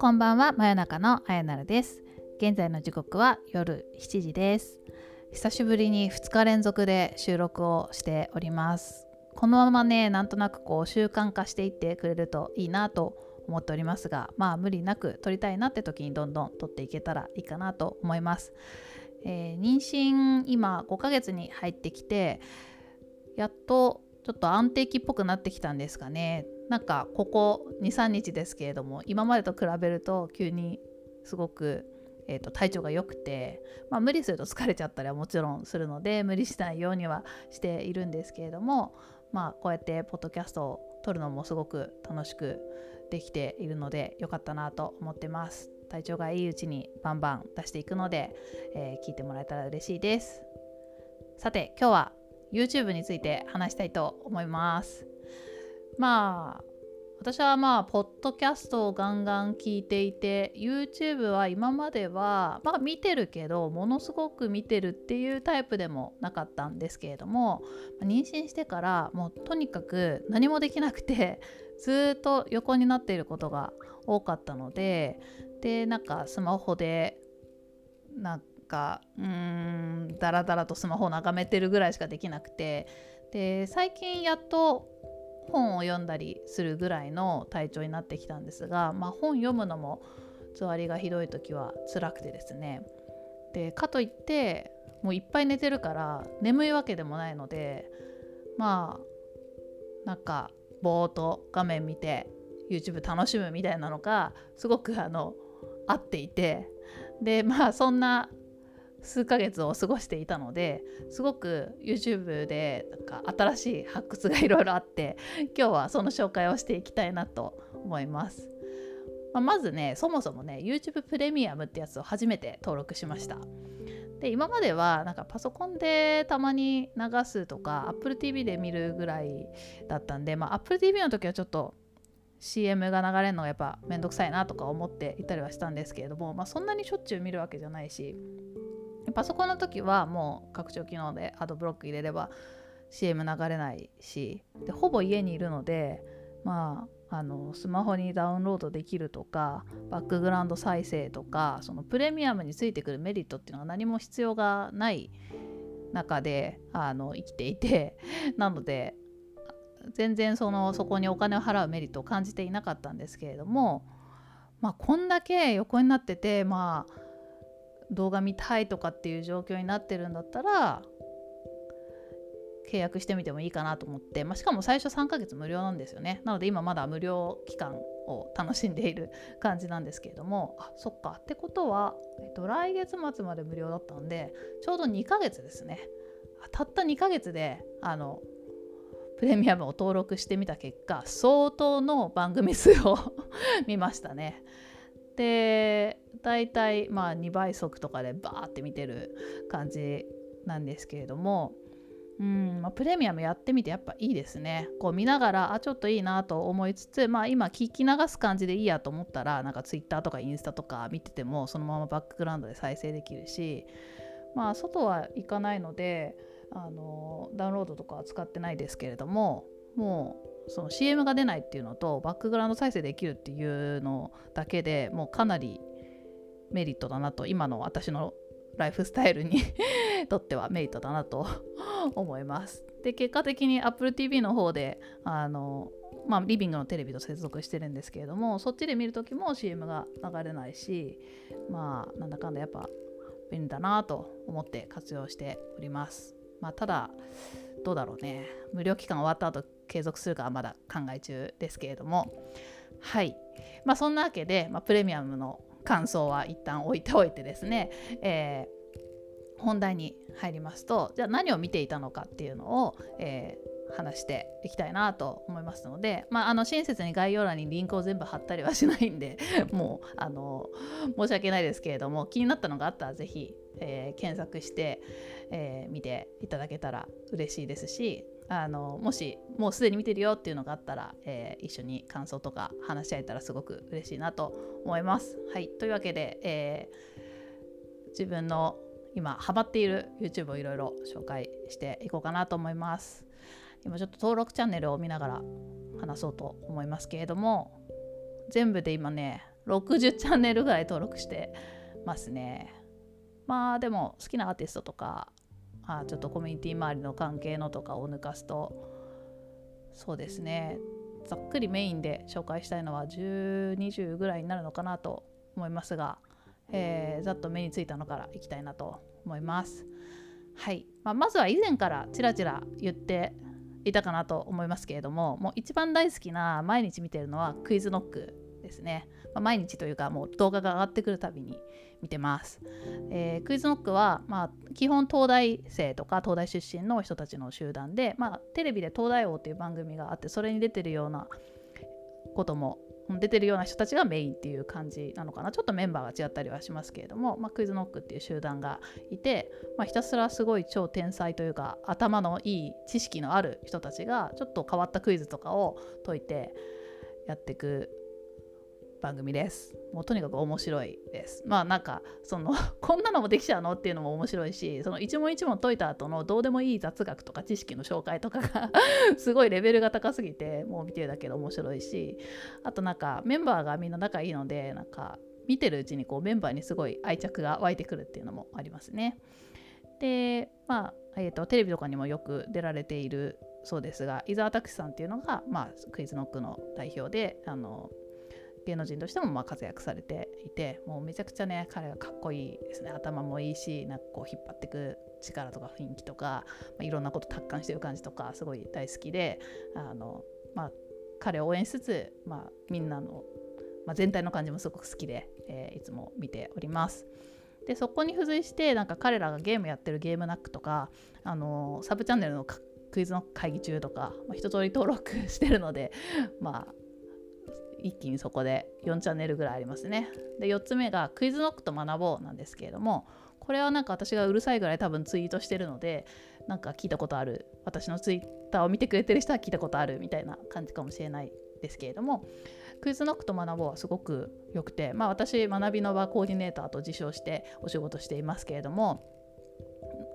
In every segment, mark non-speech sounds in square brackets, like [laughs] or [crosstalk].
こんばんは真夜中のあやなるです。現在の時刻は夜7時です。久しぶりに2日連続で収録をしております。このままねなんとなくこう習慣化していってくれるといいなと思っておりますがまあ無理なく撮りたいなって時にどんどん撮っていけたらいいかなと思います、えー、妊娠今5ヶ月に入ってきてやっとちょっと安定期っぽくなってきたんですかね。なんかここ23日ですけれども今までと比べると急にすごく、えーと、体調が良くて、まあ、無理すると疲れちゃったりはもちろんするので無理しないようにはしているんですけれどもまあこうやってポッドキャストを撮るのもすごく楽しくできているので良かったなと思ってます。体調がいいうちにバンバン出していくので、えー、聞いてもらえたら嬉しいです。さて今日は YouTube について話したいと思います。まあ私はまあポッドキャストをガンガン聞いていて YouTube は今まではまあ見てるけどものすごく見てるっていうタイプでもなかったんですけれども妊娠してからもうとにかく何もできなくて [laughs] ずっと横になっていることが多かったのででなんかスマホでなんかうんダラダラとスマホを眺めてるぐらいしかできなくてで最近やっと本を読んだりするぐらいの体調になってきたんですが、まあ、本読むのもつわりがひどい時は辛くてですね。でかといってもういっぱい寝てるから眠いわけでもないのでまあなんかぼーっと画面見て YouTube 楽しむみたいなのがすごくあの合っていてでまあそんな数ヶ月を過ごしていたのですごく YouTube でなんか新しい発掘がいろいろあって今日はその紹介をしていきたいなと思います。まあ、まずねそもそもね YouTube プレミアムってやつを初めて登録しました。で今まではなんかパソコンでたまに流すとか Apple TV で見るぐらいだったんで、まあ、Apple TV の時はちょっと CM が流れるのがやっぱめんどくさいなとか思っていたりはしたんですけれども、まあ、そんなにしょっちゅう見るわけじゃないしパソコンの時はもう拡張機能でアドブロック入れれば CM 流れないしでほぼ家にいるのでまああのスマホにダウンロードできるとかバックグラウンド再生とかそのプレミアムについてくるメリットっていうのは何も必要がない中であの生きていて [laughs] なので全然そのそこにお金を払うメリットを感じていなかったんですけれどもまあこんだけ横になっててまあ動画見たいとかっていう状況になってるんだったら契約してみてもいいかなと思って、まあ、しかも最初3ヶ月無料なんですよね。なので今まだ無料期間を楽しんでいる感じなんですけれども。あそっか。ってことは、えっと、来月末まで無料だったんでちょうど2ヶ月ですね。たった2ヶ月であのプレミアムを登録してみた結果相当の番組数を [laughs] 見ましたね。で大体まあ2倍速とかでバーって見てる感じなんですけれどもうんまあ、プレミアムやってみてやっぱいいですね。こう見ながらあちょっといいなと思いつつ、まあ、今聞き流す感じでいいやと思ったらなんか Twitter とかインスタとか見ててもそのままバックグラウンドで再生できるし、まあ、外は行かないのであのダウンロードとかは使ってないですけれどももうその CM が出ないっていうのとバックグラウンド再生できるっていうのだけでもうかなりメリットだなと今の私のライフスタイルに [laughs] とってはメリットだなと [laughs] 思います。で結果的に Apple TV の方であのまあ、リビングのテレビと接続してるんですけれどもそっちで見る時も CM が流れないしまあなんだかんだやっぱ便利だなと思って活用しております。まあ、ただどうだろうね無料期間終わった後継続するかはまだ考え中ですけれども。はい。まあそんなわけで、まあ、プレミアムの感想は一旦置いておいてですね、えー、本題に入りますとじゃあ何を見ていたのかっていうのを、えー、話していきたいなと思いますので、まあ、あの親切に概要欄にリンクを全部貼ったりはしないんで [laughs] もうあの申し訳ないですけれども気になったのがあったら是非、えー、検索して、えー、見ていただけたら嬉しいですしあのもしもうすでに見てるよっていうのがあったら、えー、一緒に感想とか話し合えたらすごく嬉しいなと思います。はい、というわけで、えー、自分の今ハマっている YouTube をいろいろ紹介していこうかなと思います。今ちょっと登録チャンネルを見ながら話そうと思いますけれども全部で今ね60チャンネルぐらい登録してますねまあでも好きなアーティストとかあちょっとコミュニティ周りの関係のとかを抜かすとそうですね。ざっくりメインで紹介したいのは1020ぐらいになるのかなと思いますが、えー、ざっと目についたのからいきたいなと思います。はい、まあ、まずは以前からちらちら言っていたかなと思いますけれどももう一番大好きな毎日見てるのはクイズノックですね、まあ、毎日というかもう動画が上がってくるたびに見てます、えー、クイズノックは、まあ、基本東大生とか東大出身の人たちの集団で、まあ、テレビで東大王っていう番組があってそれに出てるようなことも出てるような人たちがメインっていう感じなのかな。ちょっとメンバーが違ったりはしますけれども、まあ、クイズノックっていう集団がいて、まあ、ひたすらすごい超天才というか頭のいい知識のある人たちがちょっと変わったクイズとかを解いてやっていく番組です。もうとにかく面白いです。まあなんかその [laughs] こんなのもできちゃうのっていうのも面白いしその一問一問解いた後のどうでもいい雑学とか知識の紹介とかが [laughs] すごいレベルが高すぎてもう見てるだけで面白いしあとなんかメンバーがみんな仲いいのでなんか見てるうちにこうメンバーにすごい愛着が湧いてくるっていうのもありますね。でまあ、えーと、テレビとかにもよく出られているそうですが伊沢拓司さんっていうのが、まあ、クイズノックの代表であの芸能人としてもまあ活躍されていてもうめちゃくちゃね彼はかっこいいですね頭もいいしなんかこう引っ張っていく力とか雰囲気とか、まあ、いろんなこと達観してる感じとかすごい大好きであの、まあ、彼を応援しつつ、まあ、みんなの、まあ、全体の感じもすごく好きで、えー、いつも見ております。でそこに付随してなんか彼らがゲームやってるゲームナックとかあのサブチャンネルのクイズの会議中とか、まあ、一通り登録してるのでまあ一気にそこで4チャンネルぐらいありますね。で4つ目がクイズノックと学ぼうなんですけれどもこれはなんか私がうるさいぐらい多分ツイートしてるのでなんか聞いたことある私のツイッターを見てくれてる人は聞いたことあるみたいな感じかもしれないですけれどもクイズノックと学ぼうはすごく良くてまあ私学びの場コーディネーターと自称してお仕事していますけれども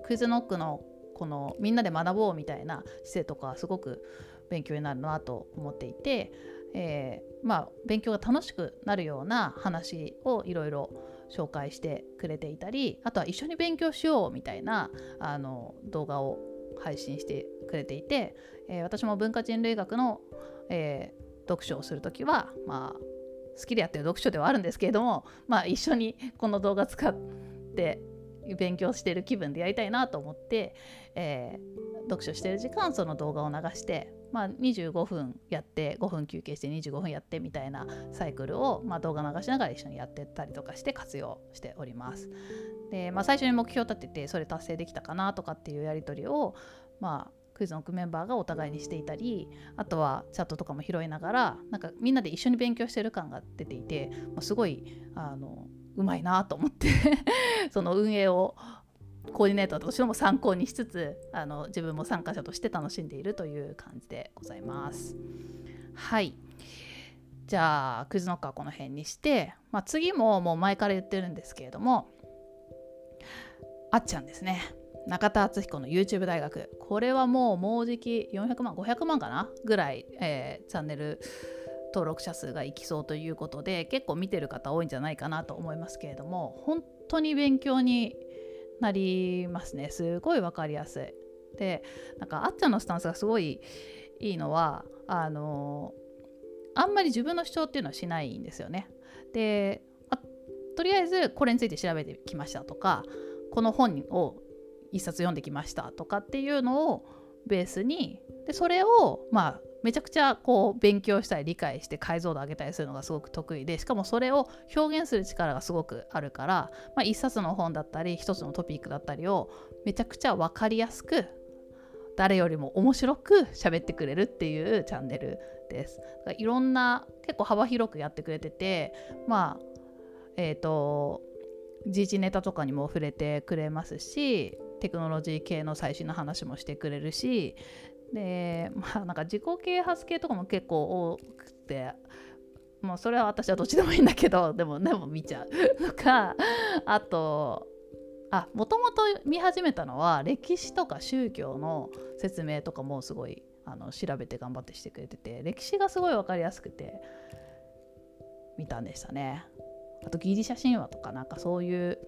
クイズノックのこのみんなで学ぼうみたいな姿勢とかすごく勉強になるなと思っていてえ、まあ、勉強が楽しくなるような話をいろいろ紹介してくれていたりあとは一緒に勉強しようみたいなあの動画を配信してくれていて、えー、私も文化人類学の、えー、読書をする時は、まあ、好きでやってる読書ではあるんですけれども、まあ、一緒にこの動画使って勉強してる気分でやりたいなと思って、えー、読書してる時間その動画を流してまあ、25分やって5分休憩して25分やってみたいなサイクルを、まあ、動画流しながら一緒にやってたりとかして活用しております。で、まあ、最初に目標を立ててそれ達成できたかなとかっていうやり取りを、まあ、クイズのメンバーがお互いにしていたりあとはチャットとかも拾いながらなんかみんなで一緒に勉強してる感が出ていて、まあ、すごいあのうまいなと思って [laughs] その運営をコーディネーターとしても参考にしつつあの自分も参加者として楽しんでいるという感じでございます。はい。じゃあクイズノックはこの辺にして、まあ、次ももう前から言ってるんですけれどもあっちゃんですね。中田敦彦の YouTube 大学。これはもうもうじき400万500万かな？ぐらい、えー、チャンネル登録者数がいきそうということで結構見てる方多いんじゃないかなと思いますけれども本当に勉強になりますねすごい分かりやすい。でなんかあっちゃんのスタンスがすごいいいのはあのあんまり自分の主張っていうのはしないんですよね。でとりあえずこれについて調べてきましたとかこの本を一冊読んできましたとかっていうのをベースにでそれをまあめちゃくちゃこう勉強したり理解して解像度上げたりするのがすごく得意でしかもそれを表現する力がすごくあるから、まあ、一冊の本だったり一つのトピックだったりをめちゃくちゃ分かりやすく誰よりも面白く喋ってくれるっていうチャンネルです。いろんな結構幅広くやってくれててまあえっ、ー、と時事ネタとかにも触れてくれますしテクノロジー系の最新の話もしてくれるしでまあなんか自己啓発系とかも結構多くてもうそれは私はどっちでもいいんだけどでもでも見ちゃうとかあとあもともと見始めたのは歴史とか宗教の説明とかもすごいあの調べて頑張ってしてくれてて歴史がすごい分かりやすくて見たんでしたね。あとギリシャ神話とかなんかそういう、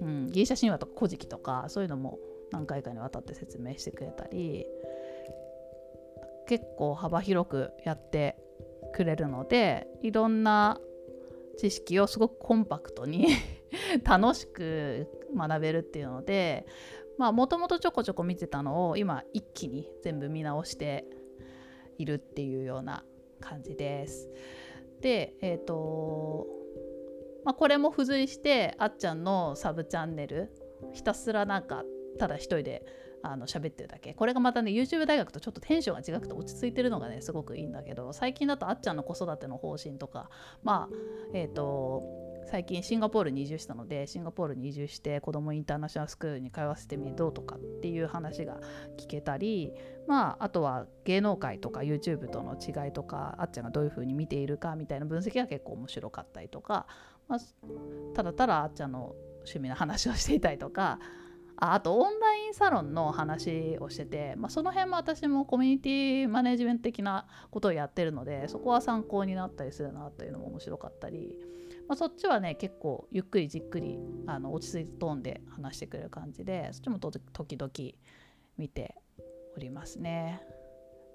うん、ギリシャ神話とか古事記とかそういうのも何回かにわたって説明してくれたり結構幅広くやってくれるのでいろんな知識をすごくコンパクトに [laughs] 楽しく学べるっていうのでまあもともとちょこちょこ見てたのを今一気に全部見直しているっていうような感じです。でえっ、ー、とまあ、これも付随してあっちゃんのサブチャンネルひたすらなんかただ一人であの喋ってるだけ。これがまたね YouTube 大学とちょっとテンションが違くて落ち着いてるのがねすごくいいんだけど最近だとあっちゃんの子育ての方針とかまあえっ、ー、と最近シンガポールに移住したのでシンガポールに移住して子どもインターナショナルスクールに通わせてみどうとかっていう話が聞けたりまああとは芸能界とか YouTube との違いとかあっちゃんがどういうふうに見ているかみたいな分析が結構面白かったりとか、まあ、ただただあっちゃんの趣味の話をしていたりとかああとオンラインサロンの話をしてて、まあ、その辺も私もコミュニティマネジメント的なことをやってるのでそこは参考になったりするなというのも面白かったり、まあ、そっちはね結構ゆっくりじっくりあの落ち着いたトーンで話してくれる感じでそっちも時々見ておりますね。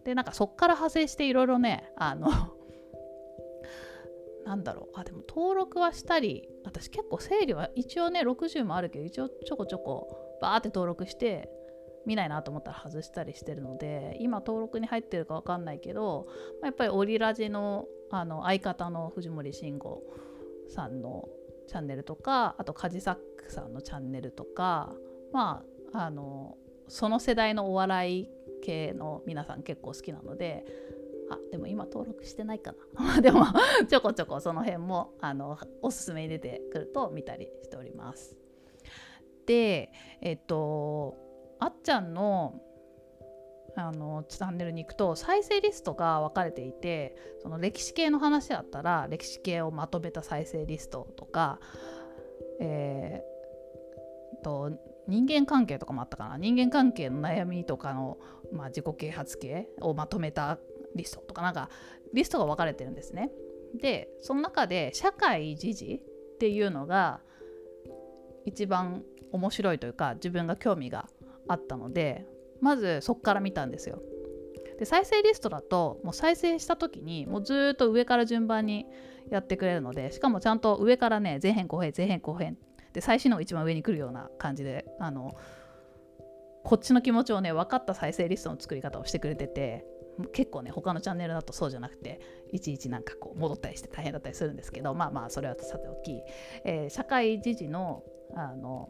でなんかそっから派生していろいろねあの [laughs] なんだろうあでも登録はしたり私結構整理は一応ね60もあるけど一応ちょこちょこバーって登録して見ないなと思ったら外したりしてるので今登録に入ってるか分かんないけど、まあ、やっぱりオリラジのあの相方の藤森慎吾さんのチャンネルとかあとカジサックさんのチャンネルとかまああのその世代のお笑い系の皆さん結構好きなのであでも今登録してないかな [laughs] でもちょこちょこその辺もあのおすすめに出てくると見たりしております。でえっとあっちゃんのあのチャンネルに行くと再生リストが分かれていてその歴史系の話だったら歴史系をまとめた再生リストとか、えー、と人間関係とかもあったかな人間関係の悩みとかの、まあ、自己啓発系をまとめたリストとかなんかリストが分かれてるんですね。でその中で社会時事っていうのが一番面白いというか自分が興味があったのでまずそこから見たんですよ。で再生リストだともう再生した時にもうずっと上から順番にやってくれるのでしかもちゃんと上からね前編後編前編後編で最新の一番上に来るような感じであのこっちの気持ちをね分かった再生リストの作り方をしてくれてて結構ね他のチャンネルだとそうじゃなくていちいちなんかこう戻ったりして大変だったりするんですけどまあまあそれはさておき、えー、社会時事のあの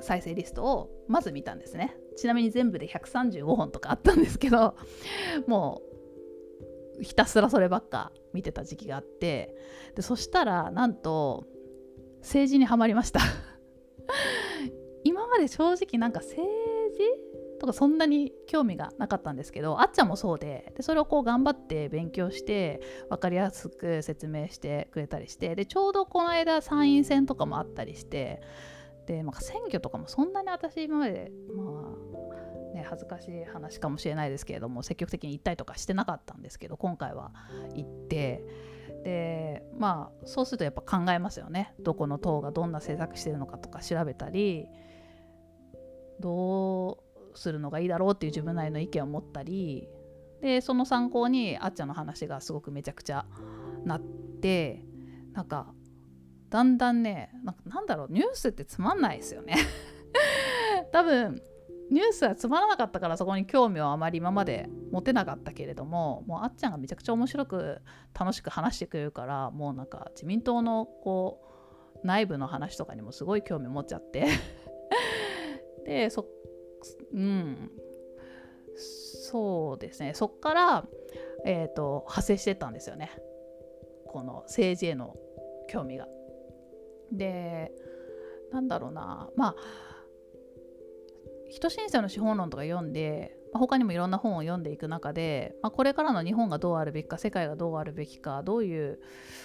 再生リストをまず見たんですね。ちなみに全部で135本とかあったんですけど [laughs] もうひたすらそればっか見てた時期があってでそしたらなんと政治にはまりました。[laughs] 今まで正直なんか政治とかそんなに興味がなかったんですけどあっちゃんもそうででそれをこう頑張って勉強して分かりやすく説明してくれたりしてでちょうどこの間参院選とかもあったりしてで、まあ、選挙とかもそんなに私今までまあね恥ずかしい話かもしれないですけれども積極的に行ったりとかしてなかったんですけど今回は行って。でまあそうするとやっぱ考えますよね。どこの党がどんな政策してるのかとか調べたりどうするのがいいだろうっていう自分なりの意見を持ったりでその参考にあっちゃんの話がすごくめちゃくちゃなってなんかだんだんねなんだろうニュースってつまんないですよね。[laughs] 多分ニュースはつまらなかったからそこに興味をあまり今まで持てなかったけれどももうあっちゃんがめちゃくちゃ面白く楽しく話してくれるからもうなんか自民党のこう内部の話とかにもすごい興味持っちゃって。[laughs] でそうん。そうですね。そっから、えーと派生してったんですよね。この政治への興味が。でなんだろうなまあ人申請の資本論とか読んで、ま、他にもいろんな本を読んでいく中で、まあ、これからの日本がどうあるべきか世界がどうあるべきかどういう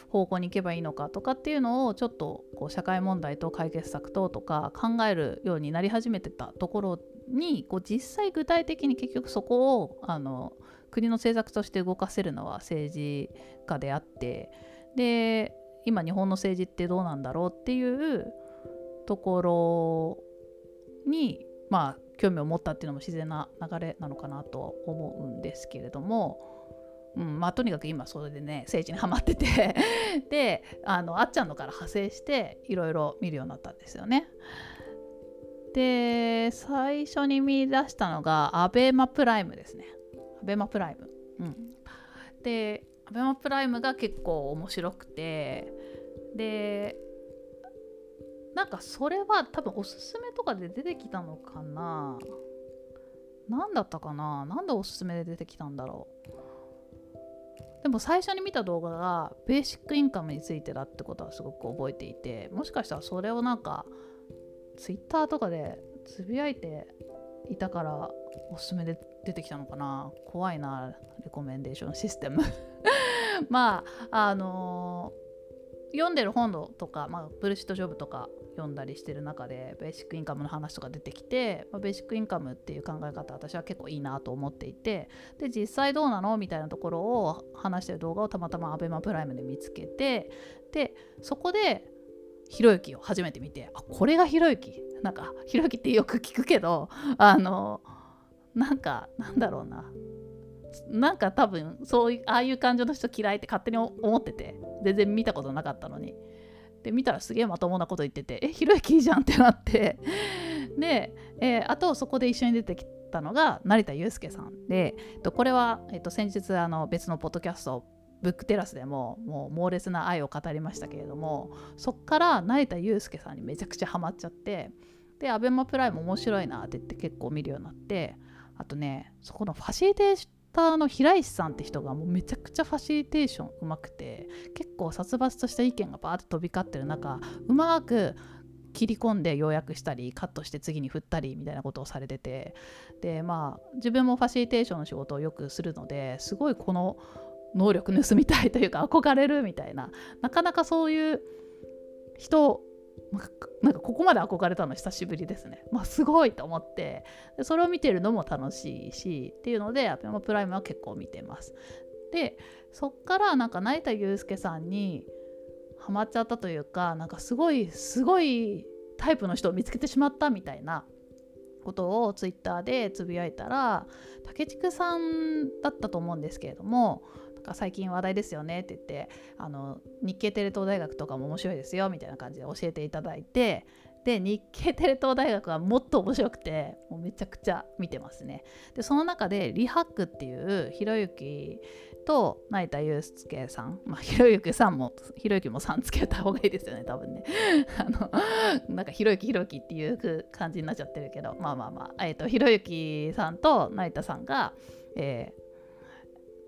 方向に行けばいいのかとかっていうのをちょっとこう社会問題と解決策ととか考えるようになり始めてたところにこう実際具体的に結局そこをあの国の政策として動かせるのは政治家であってで今日本の政治ってどうなんだろうっていうところにまあ興味を持ったっていうのも自然な流れなのかなとは思うんですけれども、うんまあ、とにかく今それでね政治にはまってて [laughs] であのあっちゃんのから派生していろいろ見るようになったんですよね。で最初に見出したのがアベマプライムですね。アベマプライム。うん、でアベマプライムが結構面白くて。でなんかそれは多分おすすめとかで出てきたのかな。何だったかな。なんでおすすめで出てきたんだろう。でも最初に見た動画がベーシックインカムについてだってことはすごく覚えていてもしかしたらそれをなんかツイッターとかでつぶやいていたからおすすめで出てきたのかな。怖いなレコメンデーションシステム。[laughs] [laughs] まああのー、読んでる本とか、まあ、ブルシットジョブとか読んだりしてる中でベーシックインカムの話とか出てきて、まあ、ベーシックインカムっていう考え方私は結構いいなと思っていてで実際どうなのみたいなところを話してる動画をたまたま ABEMA プライムで見つけてでそこでひろゆきを初めて見てあこれがひろゆき？なんかひろゆきってよく聞くけどあのなんかなんだろうな。なんか多分そういうああいう感情の人嫌いって勝手に思ってて全然見たことなかったのに。で見たらすげえまともなこと言っててえひろゆきいいじゃんってなって。で、えー、あとそこで一緒に出てきたのが成田悠介さんでこれは、えっと、先日あの別のポッドキャストブックテラスでももう猛烈な愛を語りましたけれどもそっから成田悠介さんにめちゃくちゃハマっちゃってで ABEMA プライム面白いなって言って結構見るようになってあとねそこのファシリテーションターの平石さんって人がもうめちゃくちゃファシリテーションうまくて結構殺伐とした意見がバーッと飛び交ってる中うまく切り込んで要約したりカットして次に振ったりみたいなことをされててでまあ自分もファシリテーションの仕事をよくするのですごいこの能力盗みたいというか憧れるみたいななかなかそういう人なんかここまで憧れたの久しぶりですね。まあ、すごいと思ってでそれを見てるのも楽しいしっていうのでアペマプライムは結構見てます。でそっからなんか成田悠輔さんにハマっちゃったというかなんかすごいすごいタイプの人を見つけてしまったみたいなことをツイッターでつぶやいたら竹竹さんだったと思うんですけれどもか最近話題ですよねって言ってあの日系テレ東大学とかも面白いですよみたいな感じで教えていただいてで日系テレ東大学はもっと面白くてもうめちゃくちゃ見てますね。でその中でリハックっていうひろゆきと成田悠介さん、まあ、ひろゆきさんもひろゆきもさんつけた方がいいですよね多分ね。[laughs] あのなんかひろゆきひろゆきっていう感じになっちゃってるけどまあまあまあ、えーと、ひろゆきさんと成田さんが、え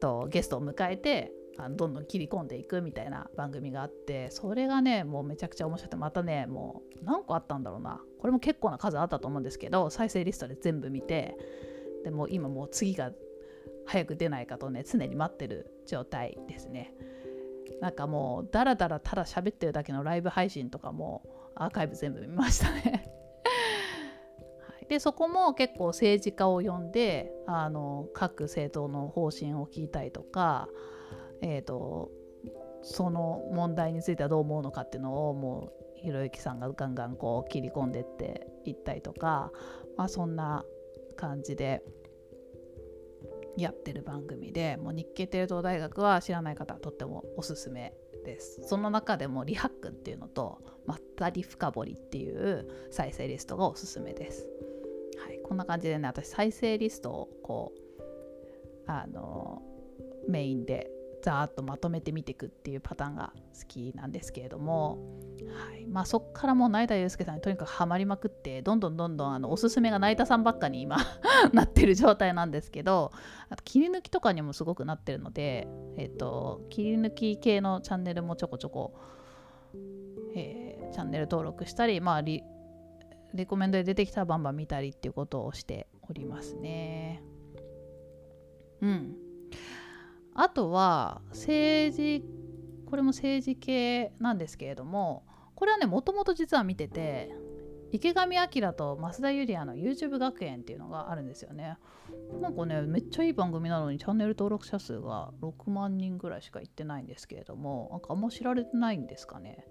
とゲストを迎えてあのどんどん切り込んでいくみたいな番組があってそれがねもうめちゃくちゃ面白くてまたねもう何個あったんだろうな。これも結構な数あったと思うんですけど再生リストで全部見てでも今もう次が早く出ないかとね常に待ってる状態ですね。なんかもうダラダラただ喋ってるだけのライブ配信とかもアーカイブ全部見ましたね。でそこも結構政治家を呼んであの各政党の方針を聞いたりとか、えーと、その問題についてはどう思うのかっていうのをもうひろゆきさんがガンガンこう切り込んでっていったりとか、まあ、そんな感じでやってる番組でもう日系テレ東大学は知らない方はとってもおすすめですその中でもリハックンっていうのとまったり深掘りっていう再生リストがおすすめです。な感じでね私再生リストをこうあのメインでざーっとまとめて見ていくっていうパターンが好きなんですけれども、はい。まあ、そっからもう成田悠輔さんにとにかくハマりまくってどんどんどんどんあのおすすめが成田さんばっかに今 [laughs] なってる状態なんですけどあと切り抜きとかにもすごくなってるので、えーと、切り抜き系のチャンネルもちょこちょこ、えー、チャンネル登録したり、まあ、リレコメンドで出てきたらバンバン見たりっていうことをしておりますね。うん。あとは政治これも政治系なんですけれどもこれはねもともと実は見てて池上彰と増田ユリアの YouTube 学園っていうのがあるんですよね。なんかねめっちゃいい番組なのにチャンネル登録者数が6万人ぐらいしかいってないんですけれどもなんかあんま知られてないんですかね。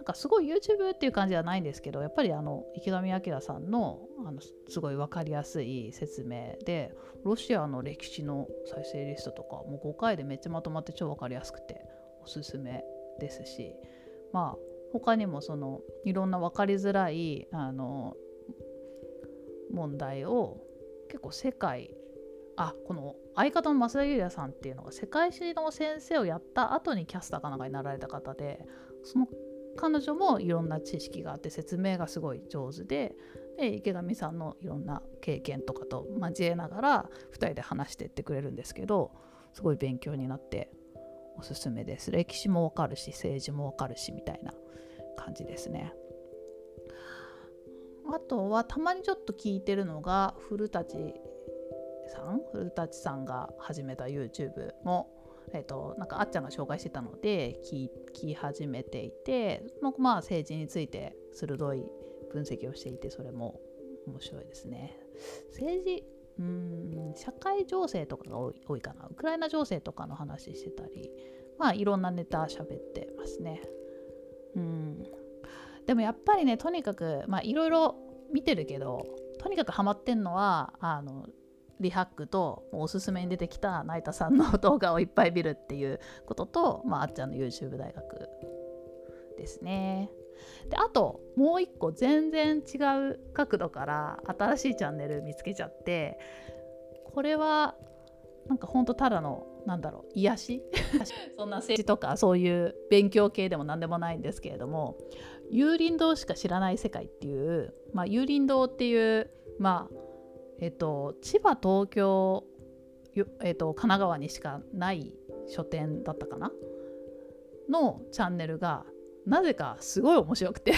なんかすごい YouTube っていう感じではないんですけどやっぱりあの池上彰さんのあのすごい分かりやすい説明でロシアの歴史の再生リストとかもう5回でめっちゃまとまって超分かりやすくておすすめですしまあ他にもそのいろんな分かりづらいあの問題を結構世界あこの相方の増田裕也さんっていうのが世界史の先生をやった後にキャスターかなんかになられた方でその彼女もいろんな知識があって説明がすごい上手でで池上さんのいろんな経験とかと交えながら2人で話してってくれるんですけどすごい勉強になっておすすめです。歴史もわかるし政治もわかるしみたいな感じですね。あとはたまにちょっと聞いてるのが古舘さん？古舘さんが始めた YouTube もえーと、なんかあっちゃんが紹介してたので聞き始めていてまあ政治について鋭い分析をしていてそれも面白いですね。政治うん社会情勢とかが多い多いかなウクライナ情勢とかの話してたりまあいろんなネタ喋ってますね。うんでもやっぱりねとにかくまあいろいろ見てるけどとにかくハマってんのはあのリハックとおすすめに出てきた成田さんの動画をいっぱい見るっていうことと、まあ、あっちゃんの YouTube 大学ですね。であともう一個全然違う角度から新しいチャンネル見つけちゃってこれはなんかほんとただのなんだろう癒し？[laughs] そんな政治とかそういう勉強系でも何でもないんですけれども有林堂しか知らない世界っていう、まあ、有林堂っていうまあえっと、千葉東京、えっと、神奈川にしかない書店だったかな？のチャンネルがなぜかすごい面白くて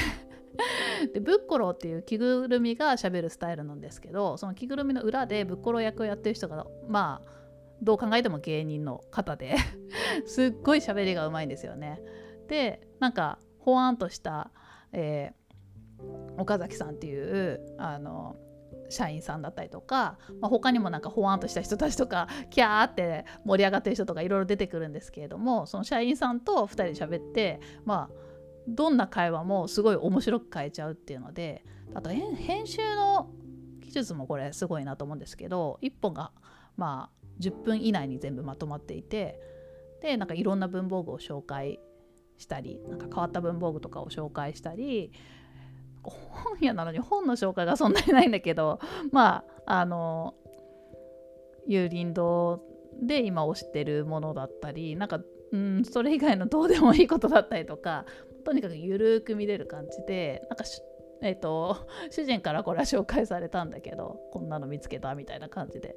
でブッコロっていう着ぐるみがしゃべるスタイルなんですけどその着ぐるみの裏でブッコロー役をやってる人がまあどう考えても芸人の方で [laughs] すっごい喋りがうまいんですよね。でなんかほわんとした、えー、岡崎さんっていうあの社員さんだったりとか、まあ、他にもなんかほわんとした人たちとか [laughs] キャーって盛り上がってる人とかいろいろ出てくるんですけれどもその社員さんと2人で喋ってまあどんな会話もすごい面白く変えちゃうっていうのであと編集の技術もこれすごいなと思うんですけど1本がまあ10分以内に全部まとまっていてでなんかいろんな文房具を紹介したりなんか変わった文房具とかを紹介したり本屋なのに本の紹介がそんなにないんだけど [laughs] まああの有林堂で今推してるものだったりなんかうんそれ以外のどうでもいいことだったりとかとにかくゆるく見れる感じでなんかえーと、[laughs] 主人からこれは紹介されたんだけどこんなの見つけたみたいな感じで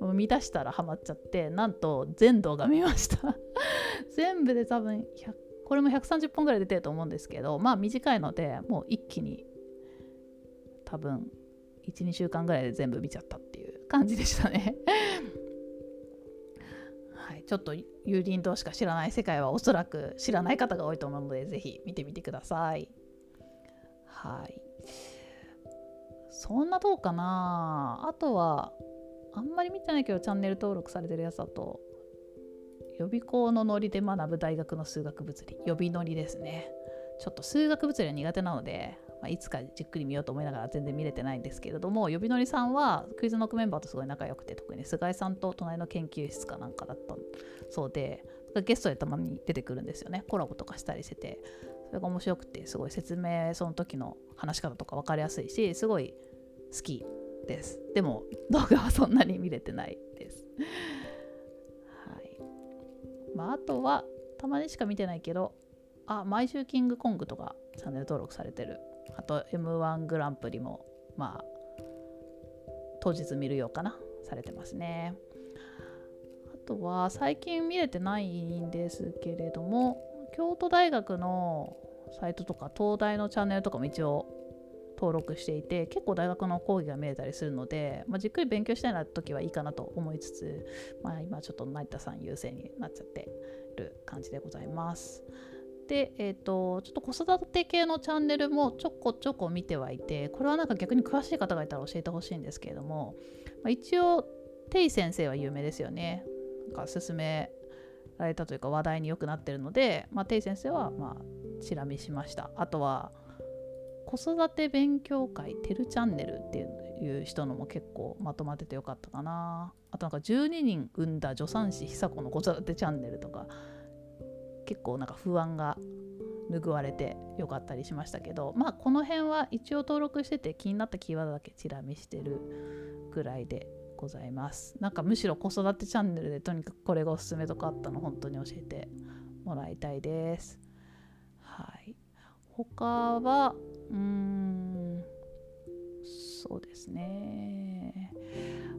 見出したらハマっちゃってなんと全動画見ました。[laughs] 全部で多分100これも130本ぐらい出てると思うんですけどまあ短いのでもう一気に多分12週間ぐらいで全部見ちゃったっていう感じでしたね。[laughs] はい、ちょっと有林堂しか知らない世界はおそらく知らない方が多いと思うのでぜひ見てみてください。はい。そんなどうかな。あとはあんまり見てないけどチャンネル登録されてるやつだと予備校のノリで学ぶ大学の数学物理。予備ノリですね。ちょっと数学物理は苦手なので、まあ、いつかじっくり見ようと思いながら全然見れてないんですけれども予備ノリさんはクイズノックメンバーとすごい仲良くて特に菅井さんと隣の研究室かなんかだったそうでゲストでたまに出てくるんですよね。コラボとかしたりしててそれが面白くてすごい説明その時の話し方とか分かりやすいしすごい好きです。でも動画はそんなに見れてないです。まあ、あとはたまにしか見てないけどあ毎週キングコングとかチャンネル登録されてる。あと m 1グランプリもまあ当日見るようかな。されてますね。あとは最近見れてないんですけれども京都大学のサイトとか東大のチャンネルとかも一応登録していて結構大学の講義が見れたりするので、まあ、じっくり勉強したいな時はいいかなと思いつつ、まあ、今ちょっと成田さん優勢になっちゃってる感じでございます。で、えーと、ちょっと子育て系のチャンネルもちょこちょこ見てはいてこれはなんか逆に詳しい方がいたら教えてほしいんですけれども、まあ、一応テイ先生は有名ですよねなんか勧められたというか話題によくなってるので、まあ、テイ先生はまあチラ見しましたあとは子育て勉強会てるチャンネルっていう人のも結構まとまっててよかったかな。あとなんか12人産んだ助産師久子の子育てチャンネルとか結構なんか不安が拭われてよかったりしましたけどまあこの辺は一応登録してて気になったキーワードだけチラ見してるぐらいでございます。なんかむしろ子育てチャンネルでとにかくこれがおすすめとかあったの本当に教えてもらいたいです。他はうーんそうですね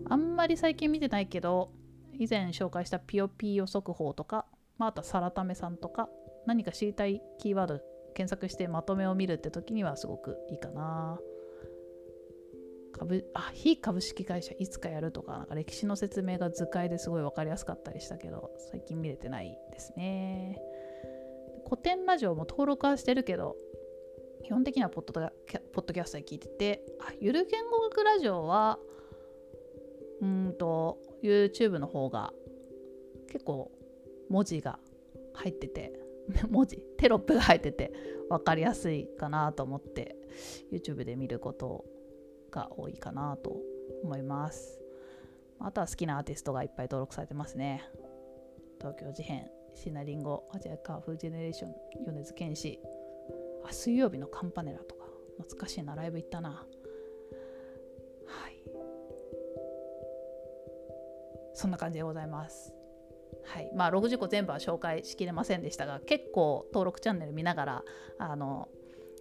あんまり最近見てないけど以前紹介したピヨピヨ速報とかまあ、あとはサラタメさんとか何か知りたいキーワード検索してまとめを見るって時にはすごくいいかな。株あ非株式会社いつかやるとかなんか歴史の説明が図解ですごい分かりやすかったりしたけど最近見れてないですね。古典ラジオも登録はしてるけど基本的にはポッドポッドキャストで聞いててあゆる言語学ラジオはうんと YouTube の方が結構文字が入ってて [laughs] 文字テロップが入ってて分かりやすいかなと思って YouTube で見ることが多いかなと思います。あとは好きなアーティストがいっぱい登録されてますね。東京事変シナリンゴアジアカーフジェネレーション米津玄師。あ水曜日のカンパネラとか懐かしいなライブ行ったな。はい。そんな感じでございます。はい。まあ、60個全部は紹介しきれませんでしたが結構登録チャンネル見ながらあの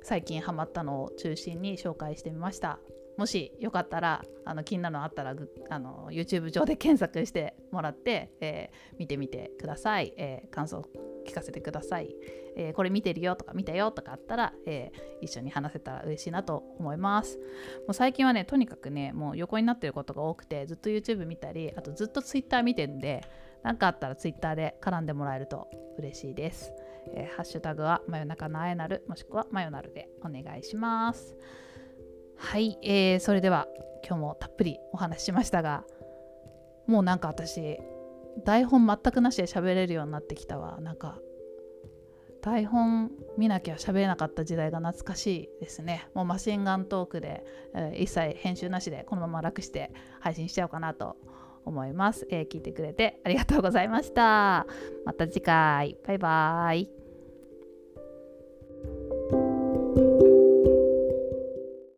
最近ハマったのを中心に紹介してみました。もしよかったらあの気になるのあったらあの YouTube 上で検索してもらって、えー、見てみてください、えー、感想聞かせてください、えー、これ見てるよとか見たよとかあったら、え一緒に話せたら嬉しいなと思いますもう最近はねとにかくねもう横になってることが多くてずっと YouTube 見たりあとずっと Twitter 見てるんで何かあったら Twitter で絡んでもらえると嬉しいです。えー、ハッシュタグは真夜中のあえなるもしくは真夜なるでお願いします。はい、えー、それでは今日もたっぷりお話ししましたがもうなんか私台本全くなしで喋れるようになってきたわ。なんか台本見なきゃ喋れなかった時代が懐かしいですね。もうマシンガントークで、えー、一切編集なしでこのまま楽して配信しちゃおうかなと思います、えー、聞いてくれてありがとうございました。また次回。バイバーイ。